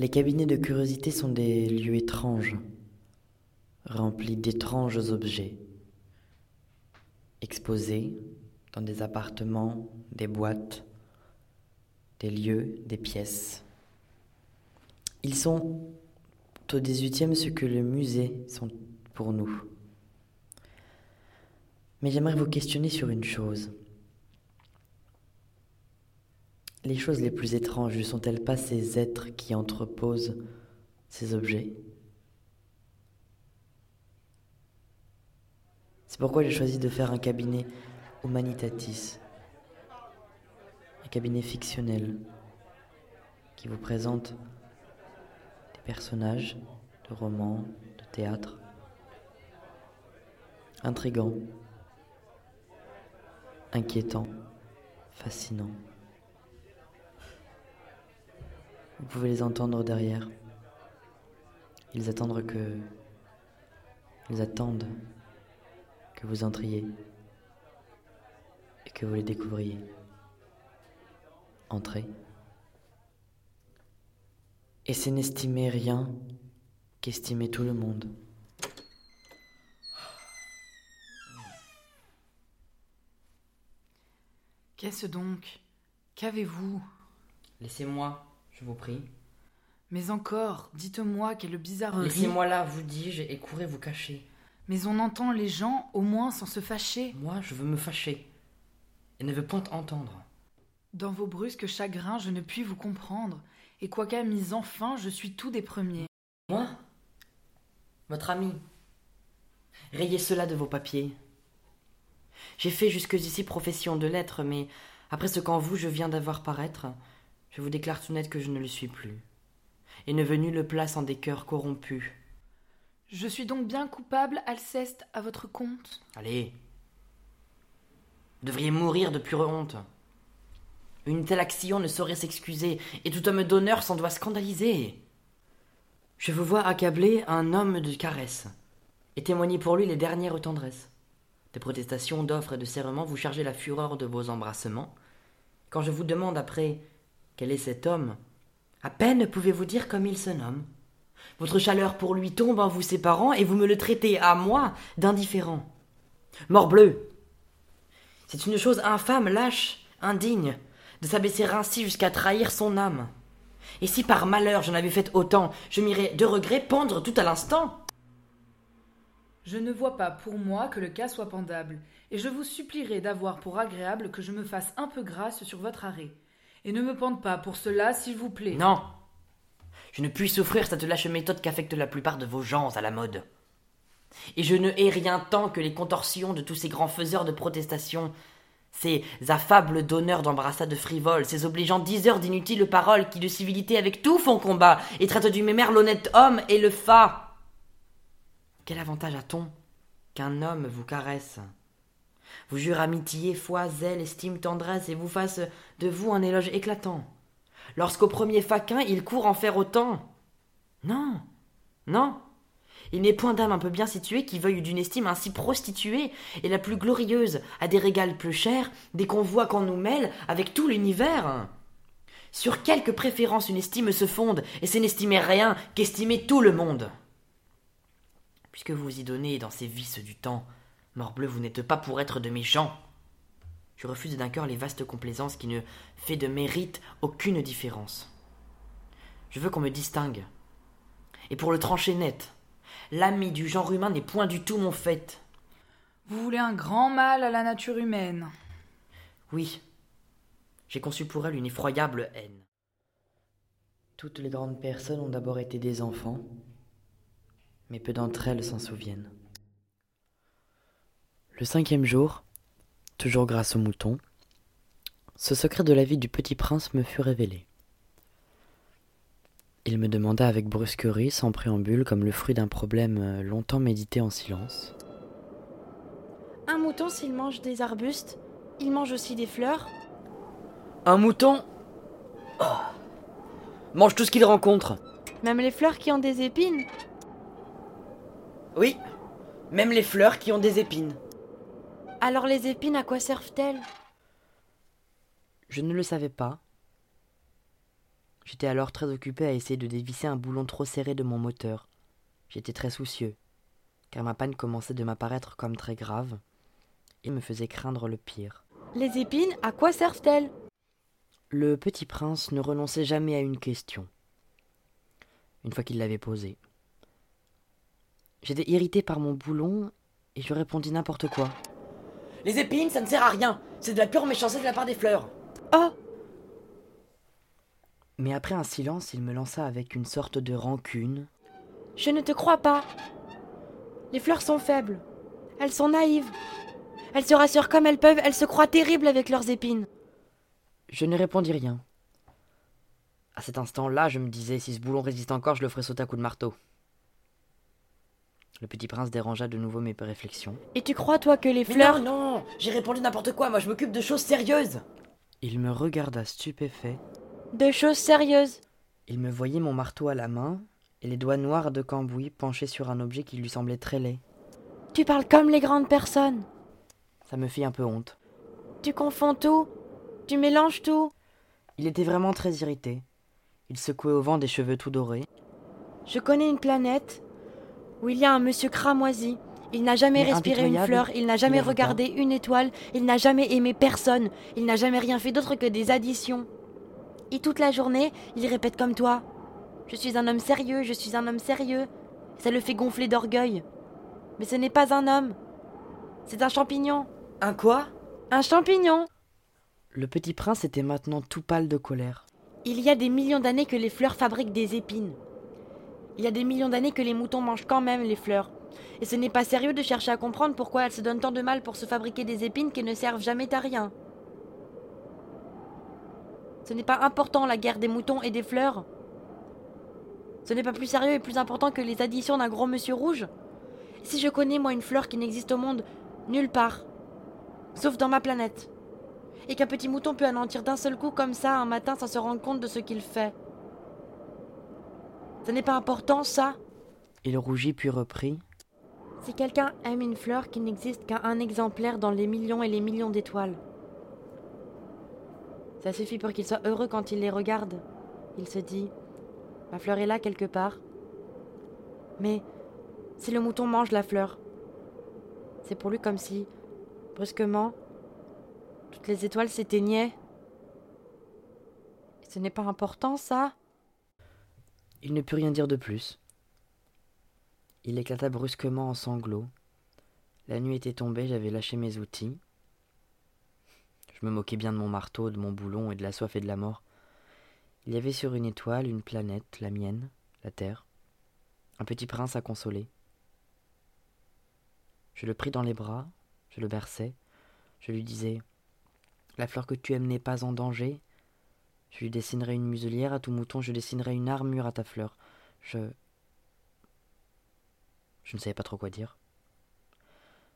Les cabinets de curiosité sont des lieux étranges, remplis d'étranges objets, exposés dans des appartements, des boîtes, des lieux, des pièces. Ils sont au XVIIIe ce que les musées sont pour nous. Mais j'aimerais vous questionner sur une chose. Les choses les plus étranges ne sont-elles pas ces êtres qui entreposent ces objets? C'est pourquoi j'ai choisi de faire un cabinet humanitatis, un cabinet fictionnel qui vous présente des personnages de romans, de théâtre, intrigants, inquiétants, fascinants. Vous pouvez les entendre derrière. Ils attendent que. Ils attendent que vous entriez et que vous les découvriez. Entrez. Et c'est n'estimer rien qu'estimer tout le monde. Qu'est-ce donc? Qu'avez-vous? Laissez-moi, je vous prie. Mais encore, dites-moi quelle bizarrerie. Laissez-moi là, vous dis-je, et courez vous cacher. Mais on entend les gens au moins sans se fâcher. Moi, je veux me fâcher, et ne veux point entendre. Dans vos brusques chagrins, je ne puis vous comprendre, et quoiqu'à mis enfin, je suis tout des premiers. Moi Votre ami Rayez cela de vos papiers. J'ai fait jusque-ici profession de l'être, mais après ce qu'en vous je viens d'avoir paraître, je vous déclare tout net que je ne le suis plus, et ne veux nulle place en des cœurs corrompus. Je suis donc bien coupable, Alceste, à votre compte? Allez. Vous devriez mourir de pure honte. Une telle action ne saurait s'excuser, et tout homme d'honneur s'en doit scandaliser. Je vous vois accabler un homme de caresse, et témoigner pour lui les dernières tendresses. De protestations, d'offres et de serments, vous chargez la fureur de vos embrassements. Quand je vous demande après quel est cet homme, à peine pouvez-vous dire comme il se nomme. Votre chaleur pour lui tombe en vous séparant, et vous me le traitez à moi d'indifférent. Morbleu C'est une chose infâme, lâche, indigne, de s'abaisser ainsi jusqu'à trahir son âme. Et si par malheur j'en avais fait autant, je m'irais de regret pendre tout à l'instant. Je ne vois pas pour moi que le cas soit pendable, et je vous supplierai d'avoir pour agréable que je me fasse un peu grâce sur votre arrêt. Et ne me pende pas pour cela, s'il vous plaît. Non. Je ne puis souffrir cette lâche méthode qu'affectent la plupart de vos gens à la mode. Et je ne hais rien tant que les contorsions de tous ces grands faiseurs de protestations, ces affables donneurs d'embrassades frivoles, ces obligeants diseurs d'inutiles paroles qui de civilité avec tout font combat et traitent du mémère l'honnête homme et le fa. Quel avantage a-t-on qu'un homme vous caresse? Vous jure amitié, foi, zèle, estime, tendresse, et vous fasse de vous un éloge éclatant. Lorsqu'au premier faquin il court en faire autant. Non, non. Il n'est point d'âme un peu bien située qui veuille d'une estime ainsi prostituée et la plus glorieuse à des régals plus chers, des convois qu'on nous mêle avec tout l'univers. Sur quelque préférence une estime se fonde, et c'est n'estimer rien qu'estimer tout le monde. Puisque vous y donnez dans ces vices du temps, Morbleu, vous n'êtes pas pour être de mes gens. Je refuse d'un cœur les vastes complaisances qui ne fait de mérite aucune différence. Je veux qu'on me distingue. Et pour le trancher net, l'ami du genre humain n'est point du tout mon fait. Vous voulez un grand mal à la nature humaine. Oui, j'ai conçu pour elle une effroyable haine. Toutes les grandes personnes ont d'abord été des enfants, mais peu d'entre elles s'en souviennent. Le cinquième jour, toujours grâce au mouton, ce secret de la vie du petit prince me fut révélé. Il me demanda avec brusquerie, sans préambule, comme le fruit d'un problème longtemps médité en silence. Un mouton, s'il mange des arbustes, il mange aussi des fleurs Un mouton? Oh, mange tout ce qu'il rencontre. Même les fleurs qui ont des épines Oui, même les fleurs qui ont des épines. Alors les épines, à quoi servent-elles? Je ne le savais pas. J'étais alors très occupé à essayer de dévisser un boulon trop serré de mon moteur. J'étais très soucieux, car ma panne commençait de m'apparaître comme très grave et me faisait craindre le pire. Les épines, à quoi servent-elles? Le petit prince ne renonçait jamais à une question, une fois qu'il l'avait posée. J'étais irrité par mon boulon et je répondis n'importe quoi. Les épines, ça ne sert à rien. C'est de la pure méchanceté de la part des fleurs. Oh Mais après un silence, il me lança avec une sorte de rancune. Je ne te crois pas. Les fleurs sont faibles. Elles sont naïves. Elles se rassurent comme elles peuvent, elles se croient terribles avec leurs épines. Je ne répondis rien. À cet instant-là, je me disais, si ce boulon résiste encore, je le ferai sauter à coups de marteau. Le petit prince dérangea de nouveau mes réflexions. Et tu crois, toi, que les fleurs... non, non J'ai répondu n'importe quoi, moi je m'occupe de choses sérieuses Il me regarda stupéfait. De choses sérieuses. Il me voyait mon marteau à la main et les doigts noirs de Cambouis penchés sur un objet qui lui semblait très laid. Tu parles comme les grandes personnes. Ça me fit un peu honte. Tu confonds tout. Tu mélanges tout. Il était vraiment très irrité. Il secouait au vent des cheveux tout dorés. Je connais une planète où il y a un monsieur cramoisi. Il n'a jamais Mais respiré une fleur, il n'a jamais il regardé une étoile, il n'a jamais aimé personne, il n'a jamais rien fait d'autre que des additions. Et toute la journée, il répète comme toi. Je suis un homme sérieux, je suis un homme sérieux. Ça le fait gonfler d'orgueil. Mais ce n'est pas un homme. C'est un champignon. Un quoi? Un champignon. Le petit prince était maintenant tout pâle de colère. Il y a des millions d'années que les fleurs fabriquent des épines. Il y a des millions d'années que les moutons mangent quand même les fleurs. Et ce n'est pas sérieux de chercher à comprendre pourquoi elles se donnent tant de mal pour se fabriquer des épines qui ne servent jamais à rien. Ce n'est pas important la guerre des moutons et des fleurs. Ce n'est pas plus sérieux et plus important que les additions d'un gros monsieur rouge. Si je connais moi une fleur qui n'existe au monde nulle part, sauf dans ma planète, et qu'un petit mouton peut anéantir d'un seul coup comme ça un matin sans se rendre compte de ce qu'il fait. Ce n'est pas important, ça? Il rougit puis reprit. Si quelqu'un aime une fleur qui n'existe qu'à un exemplaire dans les millions et les millions d'étoiles, ça suffit pour qu'il soit heureux quand il les regarde. Il se dit Ma fleur est là quelque part. Mais si le mouton mange la fleur, c'est pour lui comme si, brusquement, toutes les étoiles s'éteignaient. Ce n'est pas important, ça? Il ne put rien dire de plus. Il éclata brusquement en sanglots. La nuit était tombée, j'avais lâché mes outils. Je me moquais bien de mon marteau, de mon boulon et de la soif et de la mort. Il y avait sur une étoile une planète, la mienne, la Terre, un petit prince à consoler. Je le pris dans les bras, je le berçai, je lui disais La fleur que tu aimes n'est pas en danger. Je lui dessinerai une muselière à tout mouton, je dessinerai une armure à ta fleur. Je. Je ne savais pas trop quoi dire.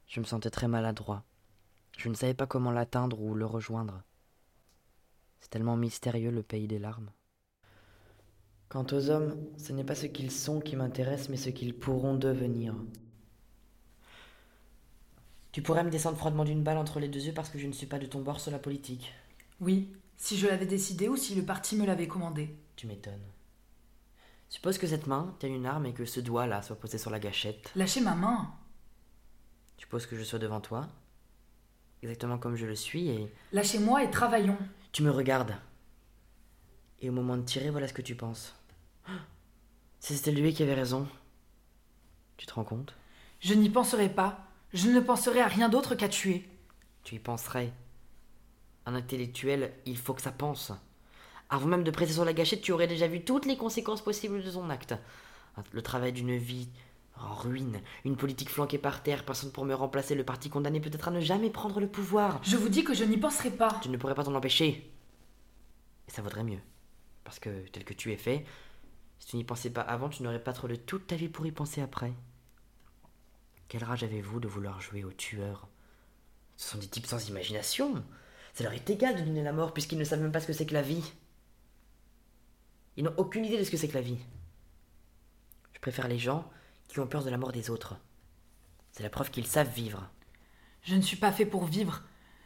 Je me sentais très maladroit. Je ne savais pas comment l'atteindre ou le rejoindre. C'est tellement mystérieux le pays des larmes. Quant aux hommes, ce n'est pas ce qu'ils sont qui m'intéresse, mais ce qu'ils pourront devenir. Tu pourrais me descendre froidement d'une balle entre les deux yeux parce que je ne suis pas de ton bord sur la politique. Oui, si je l'avais décidé ou si le parti me l'avait commandé. Tu m'étonnes. Suppose que cette main tienne une arme et que ce doigt-là soit posé sur la gâchette. Lâchez ma main. Suppose que je sois devant toi, exactement comme je le suis, et Lâchez-moi et travaillons. tu me regardes. Et au moment de tirer, voilà ce que tu penses. Si c'était lui qui avait raison. Tu te rends compte? Je n'y penserai pas. Je ne penserai à rien d'autre qu'à tuer. Tu y penserais. Un intellectuel, il faut que ça pense. Avant même de presser sur la gâchette, tu aurais déjà vu toutes les conséquences possibles de son acte. Le travail d'une vie en ruine, une politique flanquée par terre, personne pour me remplacer, le parti condamné peut-être à ne jamais prendre le pouvoir. Je vous dis que je n'y penserai pas. Tu ne pourrais pas t'en empêcher. Et ça vaudrait mieux. Parce que, tel que tu es fait, si tu n'y pensais pas avant, tu n'aurais pas trop de toute ta vie pour y penser après. Quelle rage avez-vous de vouloir jouer aux tueurs Ce sont des types sans imagination. Ça leur est égal de donner la mort puisqu'ils ne savent même pas ce que c'est que la vie. Ils n'ont aucune idée de ce que c'est que la vie. Je préfère les gens qui ont peur de la mort des autres. C'est la preuve qu'ils savent vivre. Je ne suis pas fait pour vivre.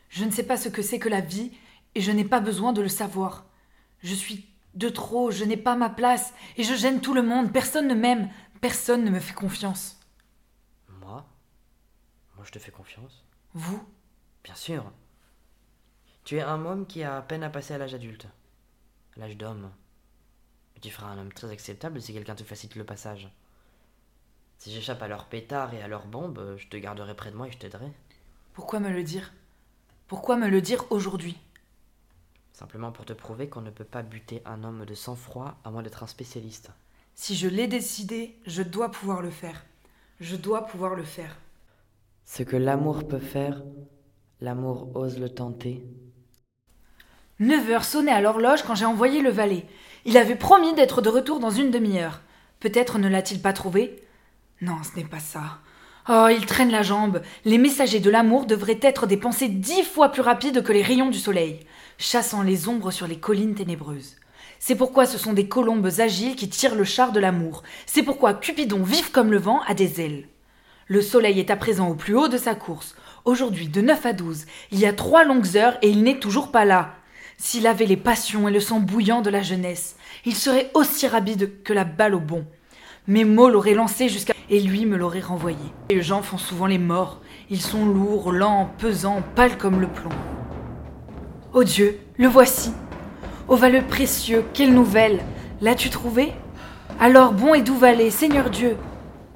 Je ne sais pas ce que c'est que la vie et je n'ai pas besoin de le savoir. Je suis De trop, je n'ai pas ma place, et je gêne tout le monde, personne ne m'aime, personne ne me fait confiance. Moi? Moi, je te fais confiance? Vous? Bien sûr. Tu es un homme qui a à peine à passer à l'âge adulte. À l'âge d'homme. Tu feras un homme très acceptable si quelqu'un te facilite le passage. Si j'échappe à leurs pétards et à leurs bombes, je te garderai près de moi et je t'aiderai. Pourquoi me le dire? Pourquoi me le dire aujourd'hui? Simplement pour te prouver qu'on ne peut pas buter un homme de sang-froid à moins d'être un spécialiste. Si je l'ai décidé, je dois pouvoir le faire. Je dois pouvoir le faire. Ce que l'amour peut faire, l'amour ose le tenter. Neuf heures sonnaient à l'horloge quand j'ai envoyé le valet. Il avait promis d'être de retour dans une demi-heure. Peut-être ne l'a-t-il pas trouvé? Non, ce n'est pas ça. Oh, il traîne la jambe. Les messagers de l'amour devraient être des pensées dix fois plus rapides que les rayons du soleil, chassant les ombres sur les collines ténébreuses. C'est pourquoi ce sont des colombes agiles qui tirent le char de l'amour. C'est pourquoi Cupidon, vif comme le vent, a des ailes. Le soleil est à présent au plus haut de sa course. Aujourd'hui, de 9 à 12, il y a trois longues heures et il n'est toujours pas là. S'il avait les passions et le sang bouillant de la jeunesse, il serait aussi rapide que la balle au bon. Mes mots l'auraient lancé jusqu'à... et lui me l'aurait renvoyé. Les gens font souvent les morts. Ils sont lourds, lents, pesants, pâles comme le plomb. Oh Dieu, le voici. Ô valeux précieux, quelle nouvelle L'as-tu trouvé? Alors, bon et doux valet, Seigneur Dieu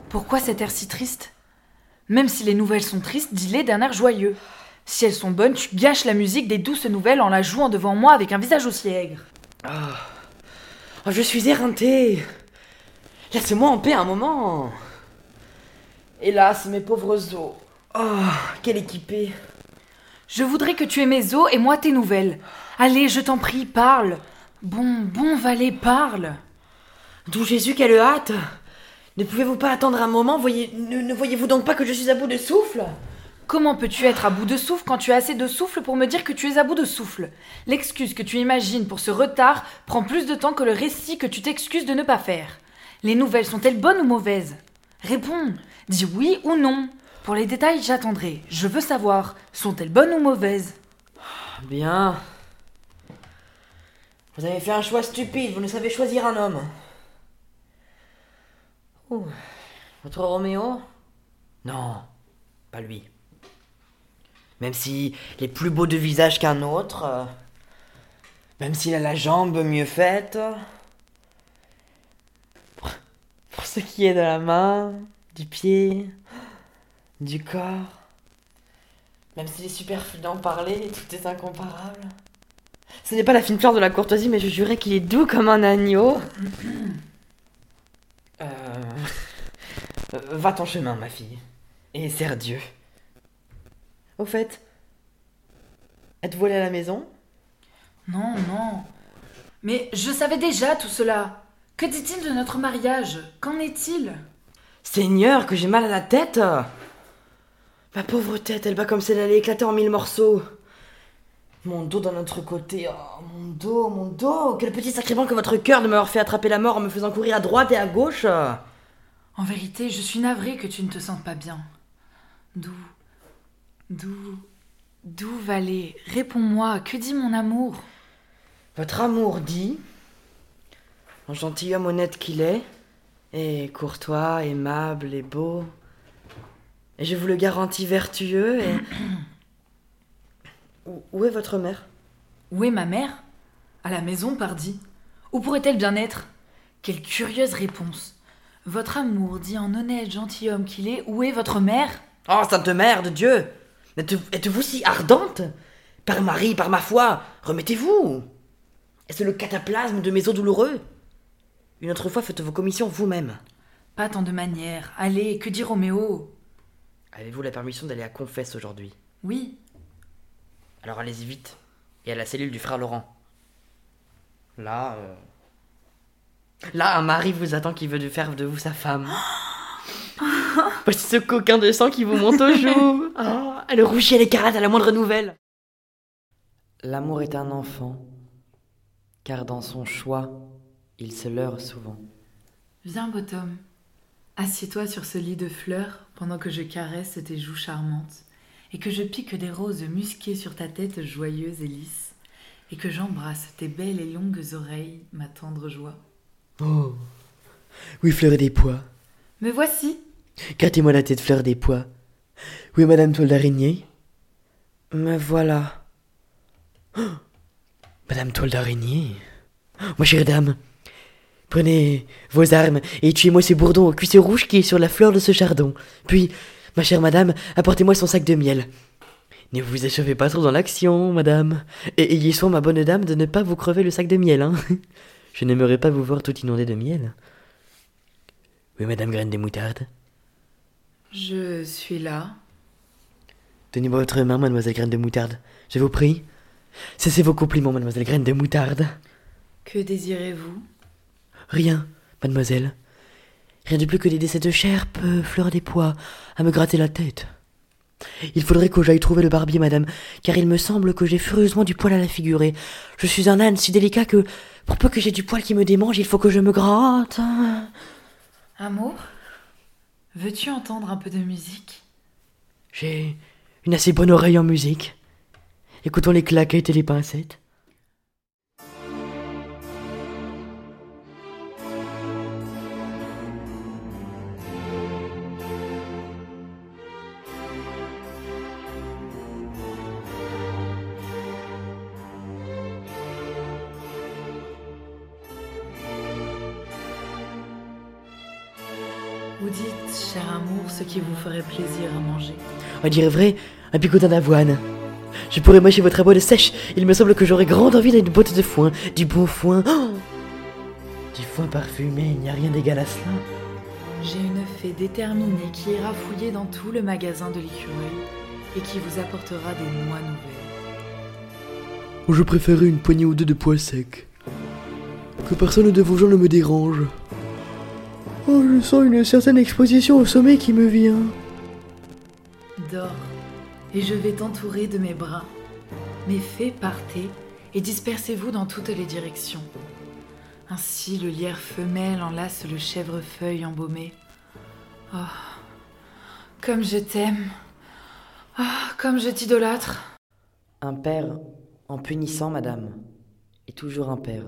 Pourquoi cet air si triste? Même si les nouvelles sont tristes, dis-les d'un air joyeux. Si elles sont bonnes, tu gâches la musique des douces nouvelles en la jouant devant moi avec un visage aussi aigre. Ah. Oh, je suis éreinté. Laisse-moi en paix un moment. Hélas, mes pauvres os. Oh, quel équipé. Je voudrais que tu aies mes os et moi tes nouvelles. Allez, je t'en prie, parle. Bon, bon valet, parle. D'où Jésus, quelle hâte Ne pouvez-vous pas attendre un moment? Voyez, ne, ne voyez-vous donc pas que je suis à bout de souffle? Comment peux-tu être à bout de souffle quand tu as assez de souffle pour me dire que tu es à bout de souffle? L'excuse que tu imagines pour ce retard prend plus de temps que le récit que tu t'excuses de ne pas faire. Les nouvelles sont-elles bonnes ou mauvaises? Réponds, dis oui ou non. Pour les détails, j'attendrai. Je veux savoir, sont-elles bonnes ou mauvaises? Bien. Vous avez fait un choix stupide, vous ne savez choisir un homme. Votre Roméo? Non, pas lui. Même s'il est plus beau de visage qu'un autre, euh, même s'il a la jambe mieux faite, pour, ce qui est de la main, du pied, du corps, même s'il est superflu d'en parler, tout est incomparable. Ce n'est pas la fine fleur de la courtoisie, mais je jurais qu'il est doux comme un agneau. Euh... euh, Va ton chemin, ma fille, et sers Dieu. Au fait, êtes-vous allé à la maison? Non, non. Mais je savais déjà tout cela. Que dit-il de notre mariage? Qu'en est-il? Seigneur, que j'ai mal à la tête Ma pauvre tête, elle bat comme si elle allait éclater en mille morceaux. Mon dos d'un autre côté. Oh, mon dos, mon dos. Quel petit sacrement que votre cœur de m'avoir fait attraper la mort en me faisant courir à droite et à gauche. En vérité, je suis navrée que tu ne te sentes pas bien. D'où D'où D'où Valet Réponds-moi, que dit mon amour? Votre amour dit, en gentilhomme honnête qu'il est, et courtois, aimable et beau, et je vous le garantis vertueux, et... où, où est votre mère? Où est ma mère? À la maison, pardi. Où pourrait-elle bien être? Quelle curieuse réponse. Votre amour dit en honnête gentilhomme qu'il est, où est votre mère? Oh, sainte mère de Dieu Êtes-vous si ardente? Par Marie, par ma foi, remettez-vous Est-ce le cataplasme de mes os douloureux? Une autre fois, faites vos commissions vous-même. Pas tant de manières. Allez, que dit Roméo Avez-vous la permission d'aller à Confesse aujourd'hui? Oui. Alors allez-y vite. Et à la cellule du frère Laurent. Là, euh... Là, un mari vous attend qui veut faire de vous sa femme. Voici ce coquin de sang qui vous monte aux joues. Oh, elle rougit à l'écarlate à la moindre nouvelle. L'amour est un enfant, car dans son choix, il se leurre souvent. Viens, Bottom. Assieds-toi sur ce lit de fleurs pendant que je caresse tes joues charmantes et que je pique des roses musquées sur ta tête joyeuse et lisse. et que j'embrasse tes belles et longues oreilles, ma tendre joie. Oh Oui, fleur des pois. Me voici. Grattez-moi la tête, fleur des pois. Oui, madame toile d'araignée Me voilà. Oh madame toile d'araignée Ma chère dame, prenez vos armes et tuez-moi ce bourdon au cuisses rouge qui est sur la fleur de ce chardon. Puis, ma chère madame, apportez-moi son sac de miel. Ne vous échauffez pas trop dans l'action, madame. Et ayez soin, ma bonne dame, de ne pas vous crever le sac de miel, hein. Je n'aimerais pas vous voir tout inondé de miel. Oui, madame Graine des Moutardes. Je suis là. Donnez-moi votre main, mademoiselle Graine de Moutarde. Je vous prie. Cessez vos compliments, mademoiselle Graine de Moutarde. Que désirez-vous? Rien, mademoiselle. Rien de plus que d'aider cette chère peu fleur des pois à me gratter la tête. Il faudrait que j'aille trouver le barbier, madame, car il me semble que j'ai furieusement du poil à la figure. je suis un âne si délicat que, pour peu que j'ai du poil qui me démange, il faut que je me gratte. Amour, veux-tu entendre un peu de musique? J'ai une assez bonne oreille en musique. Écoutons les claquettes et les pincettes. Vous dites, cher amour, ce qui vous ferait plaisir à manger. On dirait vrai, un picotin d'avoine. Je pourrais mâcher votre de sèche. Il me semble que j'aurais grande envie d'une botte de foin, du bon foin. Oh du foin parfumé, il n'y a rien d'égal à cela. J'ai une fée déterminée qui ira fouiller dans tout le magasin de l'écureuil et qui vous apportera des noix nouvelles. Je préférais une poignée ou deux de pois secs. Que personne de vos gens ne me dérange. Oh, je sens une certaine exposition au sommet qui me vient. Dors, et je vais t'entourer de mes bras. Mes fées partez et dispersez-vous dans toutes les directions. Ainsi le lierre femelle enlace le chèvrefeuille embaumé. Oh, comme je t'aime. Ah, comme je t'idolâtre. Un père, en punissant, madame, est toujours un père.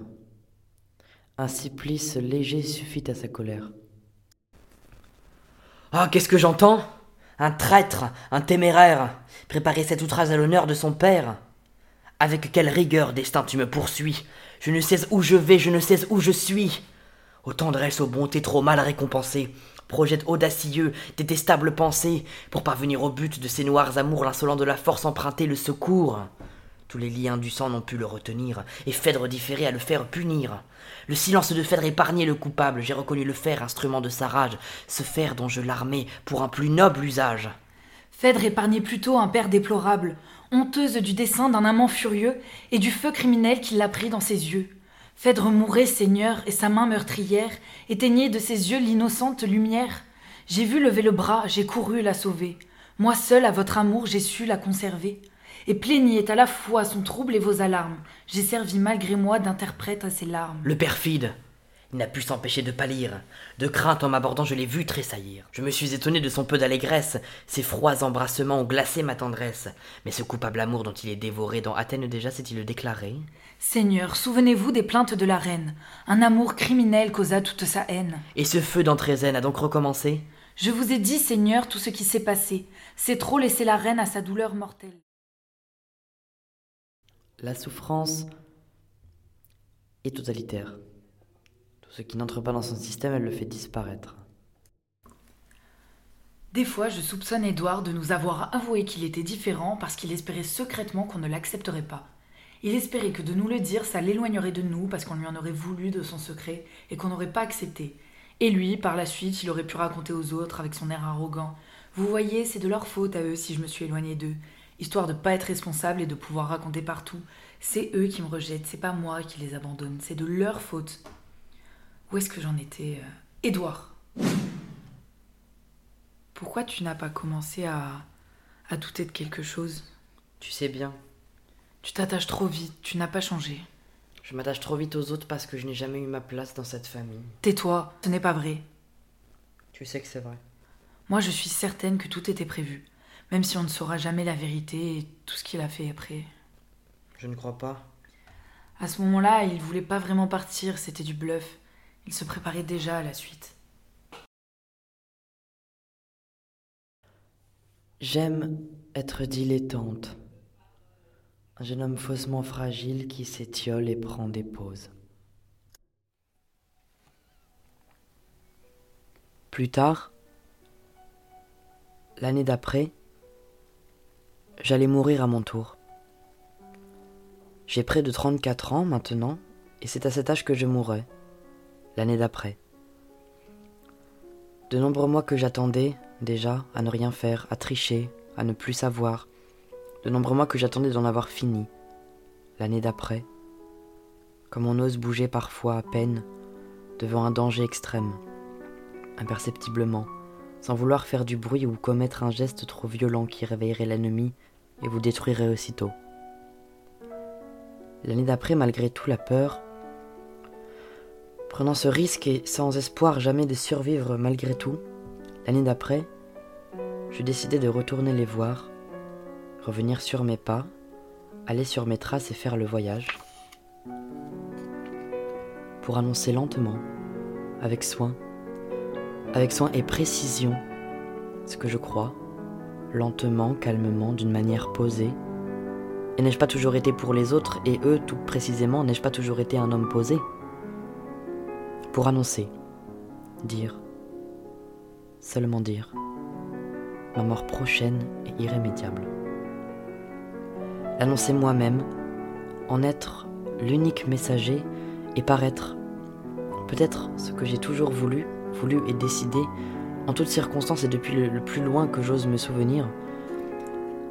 Un supplice léger suffit à sa colère. Ah, qu'est-ce que j'entends? Un traître, un téméraire, préparer cet outrage à l'honneur de son père. Avec quelle rigueur, destin, tu me poursuis? Je ne sais où je vais, je ne sais où je suis. Aux tendresses, aux bontés trop mal récompensées, projette audacieux, détestable pensée, pour parvenir au but de ces noirs amours, l'insolent de la force emprunter le secours. Tous les liens du sang n'ont pu le retenir, et Phèdre différé à le faire punir. Le silence de Phèdre épargnait le coupable, j'ai reconnu le fer, instrument de sa rage, ce fer dont je l'armais pour un plus noble usage. Phèdre épargnait plutôt un père déplorable, honteuse du dessein d'un amant furieux et du feu criminel qui l'a pris dans ses yeux. Phèdre mourait, Seigneur, et sa main meurtrière éteignait de ses yeux l'innocente lumière. J'ai vu lever le bras, j'ai couru la sauver. Moi seul, à votre amour, j'ai su la conserver et plaignait à la fois son trouble et vos alarmes. J'ai servi malgré moi d'interprète à ses larmes. Le perfide Il n'a pu s'empêcher de pâlir. De crainte en m'abordant, je l'ai vu tressaillir. Je me suis étonné de son peu d'allégresse. Ses froids embrassements ont glacé ma tendresse. Mais ce coupable amour dont il est dévoré, dans Athènes déjà s'est-il déclaré? Seigneur, souvenez-vous des plaintes de la reine. Un amour criminel causa toute sa haine. Et ce feu d'Antrézène a donc recommencé? Je vous ai dit, Seigneur, tout ce qui s'est passé. C'est trop laisser la reine à sa douleur mortelle. La souffrance est totalitaire. Tout ce qui n'entre pas dans son système, elle le fait disparaître. Des fois, je soupçonne Édouard de nous avoir avoué qu'il était différent parce qu'il espérait secrètement qu'on ne l'accepterait pas. Il espérait que de nous le dire, ça l'éloignerait de nous parce qu'on lui en aurait voulu de son secret et qu'on n'aurait pas accepté. Et lui, par la suite, il aurait pu raconter aux autres avec son air arrogant. Vous voyez, c'est de leur faute à eux si je me suis éloigné d'eux histoire de pas être responsable et de pouvoir raconter partout. C'est eux qui me rejettent, c'est pas moi qui les abandonne, c'est de leur faute. Où est-ce que j'en étais euh, Édouard? Pourquoi tu n'as pas commencé à, à douter de quelque chose? Tu sais bien. Tu t'attaches trop vite, tu n'as pas changé. Je m'attache trop vite aux autres parce que je n'ai jamais eu ma place dans cette famille. Tais-toi, ce n'est pas vrai. Tu sais que c'est vrai. Moi, je suis certaine que tout était prévu. Même si on ne saura jamais la vérité et tout ce qu'il a fait après. Je ne crois pas. À ce moment-là, il voulait pas vraiment partir, c'était du bluff. Il se préparait déjà à la suite. J'aime être dilettante. Un jeune homme faussement fragile qui s'étiole et prend des pauses. Plus tard, l'année d'après, j'allais mourir à mon tour. J'ai près de 34 ans maintenant, et c'est à cet âge que je mourrai, l'année d'après. De nombreux mois que j'attendais, déjà, à ne rien faire, à tricher, à ne plus savoir. De nombreux mois que j'attendais d'en avoir fini, l'année d'après. Comme on ose bouger parfois à peine, devant un danger extrême imperceptiblement, sans vouloir faire du bruit ou commettre un geste trop violent qui réveillerait l'ennemi et vous détruirait aussitôt. L'année d'après, malgré tout la peur, prenant ce risque et sans espoir jamais de survivre malgré tout, l'année d'après, je décidai de retourner les voir, revenir sur mes pas, aller sur mes traces et faire le voyage, pour annoncer lentement, avec soin, avec soin et précision ce que je crois, lentement, calmement, d'une manière posée. Et n'ai-je pas toujours été pour les autres, et eux tout précisément, n'ai-je pas toujours été un homme posé? Pour annoncer, dire, seulement dire, ma mort prochaine et irrémédiable. L'annoncer moi-même, en être l'unique messager et paraître peut-être ce que j'ai toujours voulu, voulu et décidé, en toutes circonstances et depuis le, plus loin que j'ose me souvenir,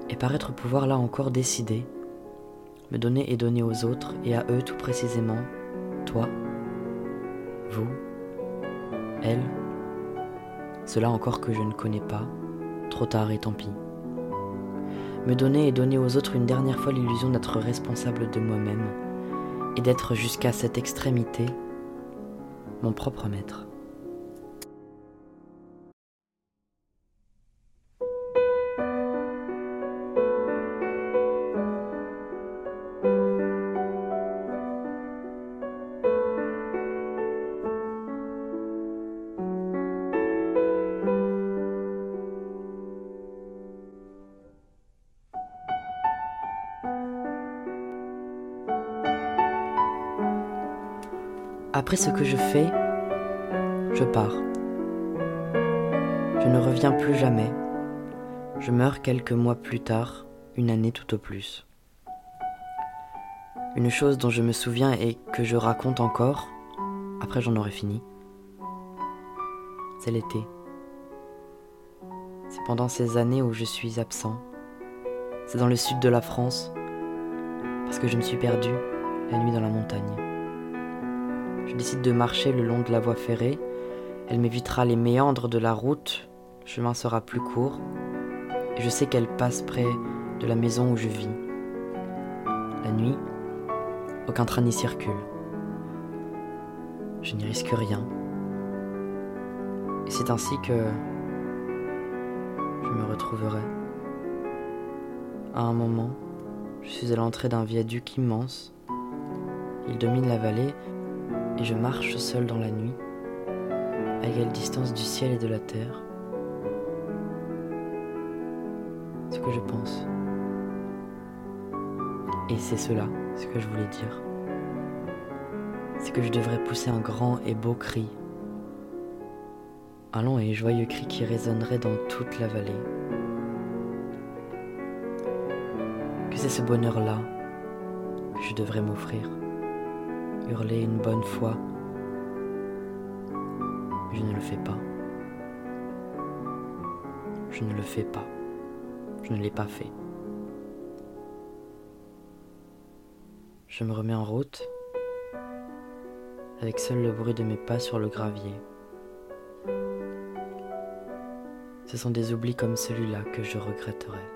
et paraître pouvoir là encore décider, me donner et donner aux autres, et à eux tout précisément, toi, vous, elle, cela encore que je ne connais pas, trop tard et tant pis. Me donner et donner aux autres une dernière fois l'illusion d'être responsable de moi-même, et d'être jusqu'à cette extrémité mon propre maître. Après ce que je fais, je pars. Je ne reviens plus jamais. Je meurs quelques mois plus tard, une année tout au plus. Une chose dont je me souviens et que je raconte encore, après j'en aurai fini, c'est l'été. C'est pendant ces années où je suis absent. C'est dans le sud de la France, parce que je me suis perdu la nuit dans la montagne. Je décide de marcher le long de la voie ferrée. Elle m'évitera les méandres de la route. Le chemin sera plus court. Et je sais qu'elle passe près de la maison où je vis. La nuit, aucun train n'y circule. Je n'y risque rien. Et c'est ainsi que je me retrouverai. À un moment, je suis à l'entrée d'un viaduc immense. Il domine la vallée et je marche seul dans la nuit, à égale distance du ciel et de la terre. Ce que je pense. Et c'est cela, ce que je voulais dire. C'est que je devrais pousser un grand et beau cri. Un long et joyeux cri qui résonnerait dans toute la vallée. Que c'est ce bonheur-là que je devrais m'offrir hurler une bonne fois. Je ne le fais pas. Je ne le fais pas. Je ne l'ai pas fait. Je me remets en route avec seul le bruit de mes pas sur le gravier. Ce sont des oublis comme celui-là que je regretterai.